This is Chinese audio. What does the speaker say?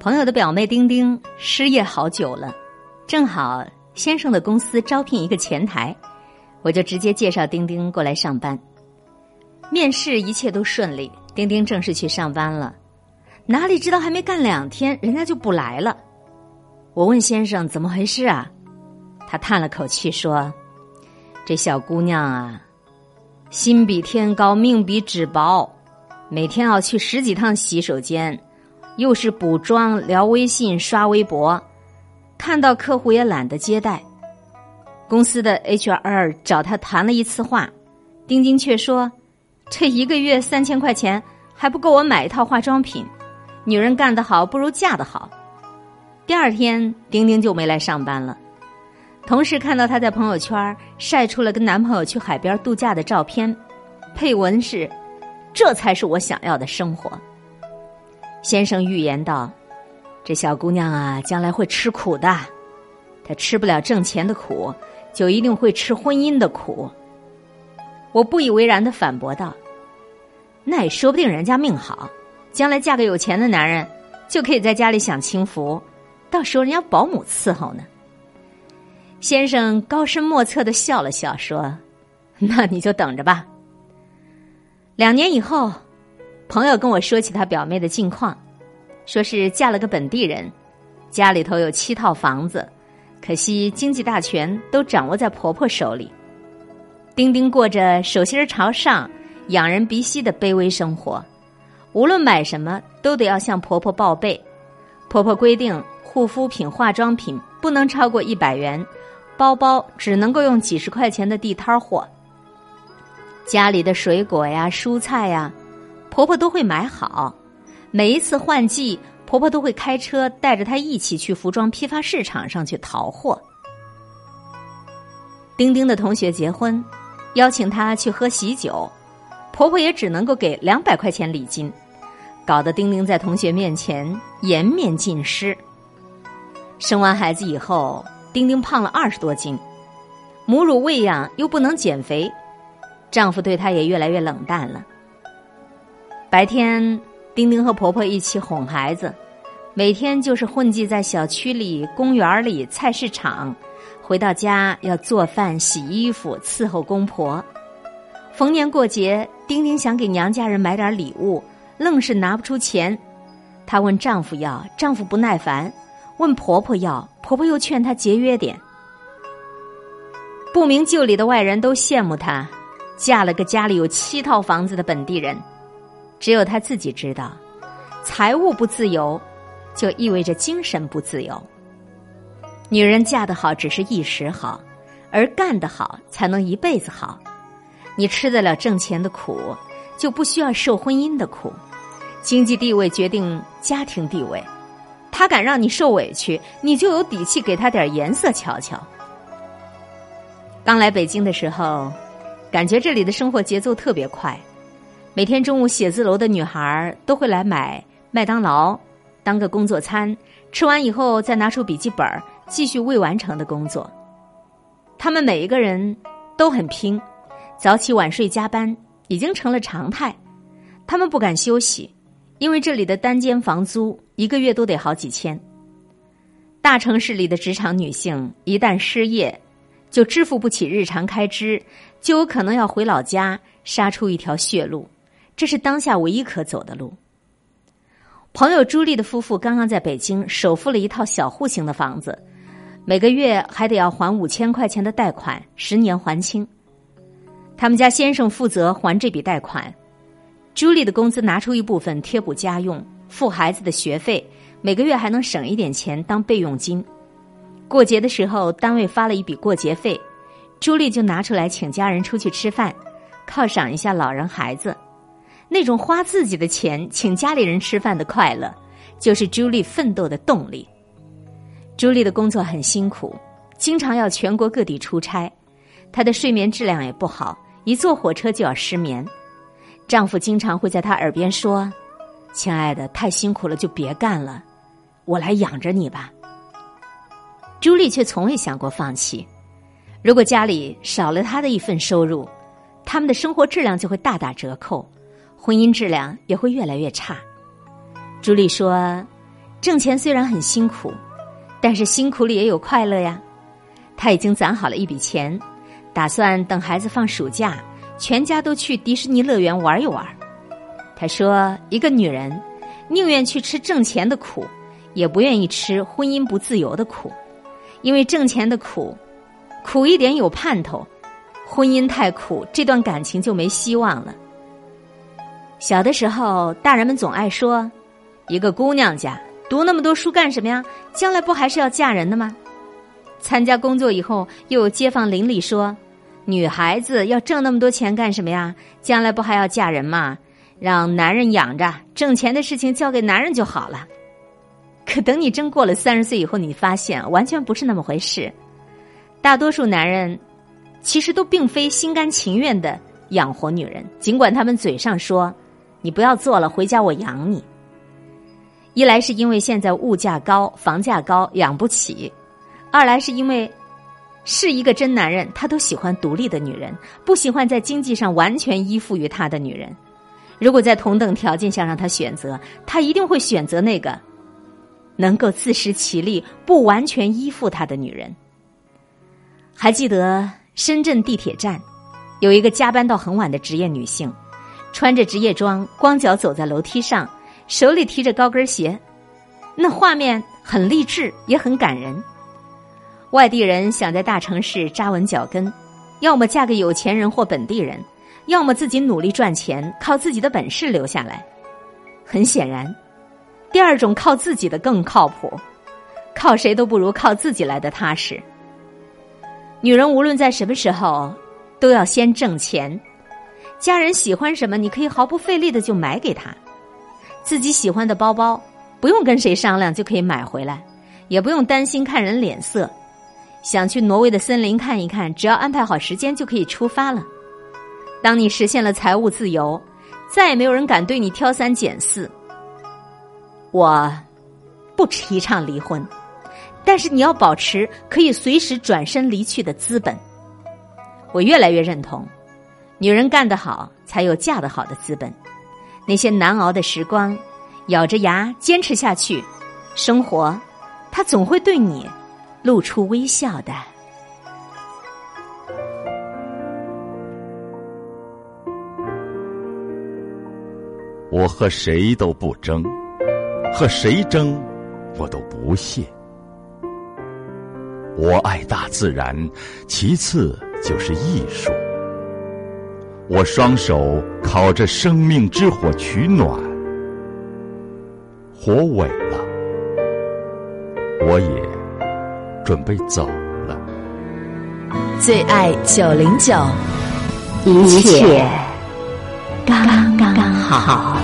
朋友的表妹丁丁失业好久了，正好先生的公司招聘一个前台，我就直接介绍丁丁过来上班。面试一切都顺利，丁丁正式去上班了。哪里知道还没干两天，人家就不来了。我问先生怎么回事啊？他叹了口气说：“这小姑娘啊，心比天高，命比纸薄，每天要去十几趟洗手间。”又是补妆、聊微信、刷微博，看到客户也懒得接待。公司的 HR 找他谈了一次话，丁丁却说：“这一个月三千块钱还不够我买一套化妆品。女人干得好不如嫁得好。”第二天，丁丁就没来上班了。同事看到她在朋友圈晒出了跟男朋友去海边度假的照片，配文是：“这才是我想要的生活。”先生预言道：“这小姑娘啊，将来会吃苦的。她吃不了挣钱的苦，就一定会吃婚姻的苦。”我不以为然的反驳道：“那也说不定人家命好，将来嫁个有钱的男人，就可以在家里享清福，到时候人家保姆伺候呢。”先生高深莫测的笑了笑，说：“那你就等着吧。”两年以后。朋友跟我说起他表妹的近况，说是嫁了个本地人，家里头有七套房子，可惜经济大权都掌握在婆婆手里。丁丁过着手心朝上、仰人鼻息的卑微生活，无论买什么都得要向婆婆报备。婆婆规定，护肤品、化妆品不能超过一百元，包包只能够用几十块钱的地摊货。家里的水果呀、蔬菜呀。婆婆都会买好，每一次换季，婆婆都会开车带着她一起去服装批发市场上去淘货。丁丁的同学结婚，邀请她去喝喜酒，婆婆也只能够给两百块钱礼金，搞得丁丁在同学面前颜面尽失。生完孩子以后，丁丁胖了二十多斤，母乳喂养又不能减肥，丈夫对她也越来越冷淡了。白天，丁丁和婆婆一起哄孩子，每天就是混迹在小区里、公园里、菜市场。回到家要做饭、洗衣服、伺候公婆。逢年过节，丁丁想给娘家人买点礼物，愣是拿不出钱。她问丈夫要，丈夫不耐烦；问婆婆要，婆婆又劝她节约点。不明就里的外人都羡慕她，嫁了个家里有七套房子的本地人。只有她自己知道，财务不自由，就意味着精神不自由。女人嫁得好只是一时好，而干得好才能一辈子好。你吃得了挣钱的苦，就不需要受婚姻的苦。经济地位决定家庭地位，他敢让你受委屈，你就有底气给他点颜色瞧瞧。刚来北京的时候，感觉这里的生活节奏特别快。每天中午，写字楼的女孩都会来买麦当劳，当个工作餐。吃完以后，再拿出笔记本继续未完成的工作。他们每一个人都很拼，早起晚睡加班已经成了常态。他们不敢休息，因为这里的单间房租一个月都得好几千。大城市里的职场女性一旦失业，就支付不起日常开支，就有可能要回老家杀出一条血路。这是当下唯一可走的路。朋友朱莉的夫妇刚刚在北京首付了一套小户型的房子，每个月还得要还五千块钱的贷款，十年还清。他们家先生负责还这笔贷款，朱莉的工资拿出一部分贴补家用，付孩子的学费，每个月还能省一点钱当备用金。过节的时候，单位发了一笔过节费，朱莉就拿出来请家人出去吃饭，犒赏一下老人孩子。那种花自己的钱请家里人吃饭的快乐，就是朱莉奋斗的动力。朱莉的工作很辛苦，经常要全国各地出差，她的睡眠质量也不好，一坐火车就要失眠。丈夫经常会在她耳边说：“亲爱的，太辛苦了，就别干了，我来养着你吧。”朱莉却从未想过放弃。如果家里少了她的一份收入，他们的生活质量就会大打折扣。婚姻质量也会越来越差。朱莉说：“挣钱虽然很辛苦，但是辛苦里也有快乐呀。他已经攒好了一笔钱，打算等孩子放暑假，全家都去迪士尼乐园玩一玩。他说：“一个女人宁愿去吃挣钱的苦，也不愿意吃婚姻不自由的苦，因为挣钱的苦，苦一点有盼头；婚姻太苦，这段感情就没希望了。”小的时候，大人们总爱说：“一个姑娘家读那么多书干什么呀？将来不还是要嫁人的吗？”参加工作以后，又有街坊邻里说：“女孩子要挣那么多钱干什么呀？将来不还要嫁人吗？让男人养着，挣钱的事情交给男人就好了。”可等你真过了三十岁以后，你发现完全不是那么回事。大多数男人其实都并非心甘情愿的养活女人，尽管他们嘴上说。你不要做了，回家我养你。一来是因为现在物价高、房价高，养不起；二来是因为是一个真男人，他都喜欢独立的女人，不喜欢在经济上完全依附于他的女人。如果在同等条件下让他选择，他一定会选择那个能够自食其力、不完全依附他的女人。还记得深圳地铁站有一个加班到很晚的职业女性。穿着职业装，光脚走在楼梯上，手里提着高跟鞋，那画面很励志，也很感人。外地人想在大城市扎稳脚跟，要么嫁给有钱人或本地人，要么自己努力赚钱，靠自己的本事留下来。很显然，第二种靠自己的更靠谱，靠谁都不如靠自己来的踏实。女人无论在什么时候，都要先挣钱。家人喜欢什么，你可以毫不费力的就买给他；自己喜欢的包包，不用跟谁商量就可以买回来，也不用担心看人脸色。想去挪威的森林看一看，只要安排好时间就可以出发了。当你实现了财务自由，再也没有人敢对你挑三拣四。我不提倡离婚，但是你要保持可以随时转身离去的资本。我越来越认同。女人干得好，才有嫁得好的资本。那些难熬的时光，咬着牙坚持下去，生活，它总会对你露出微笑的。我和谁都不争，和谁争，我都不屑。我爱大自然，其次就是艺术。我双手烤着生命之火取暖，火萎了，我也准备走了。最爱九零九，一切刚刚好。